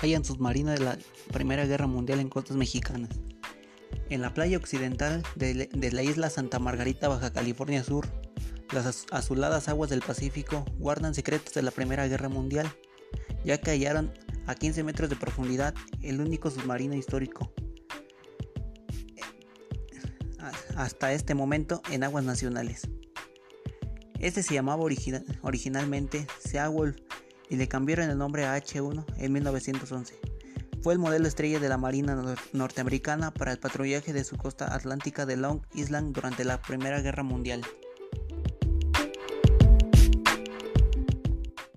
hayan submarinos de la Primera Guerra Mundial en costas mexicanas. En la playa occidental de, la isla Santa Margarita, Baja California Sur, las azuladas aguas del Pacífico guardan secretos de la Primera Guerra Mundial, ya que hallaron a 15 metros de profundidad el único submarino histórico hasta este momento en aguas nacionales. Este se llamaba originalmente Seawolf y le cambiaron el nombre a H1 en 1911. Fue el modelo estrella de la Marina norteamericana para el patrullaje de su costa atlántica de Long Island durante la Primera Guerra Mundial.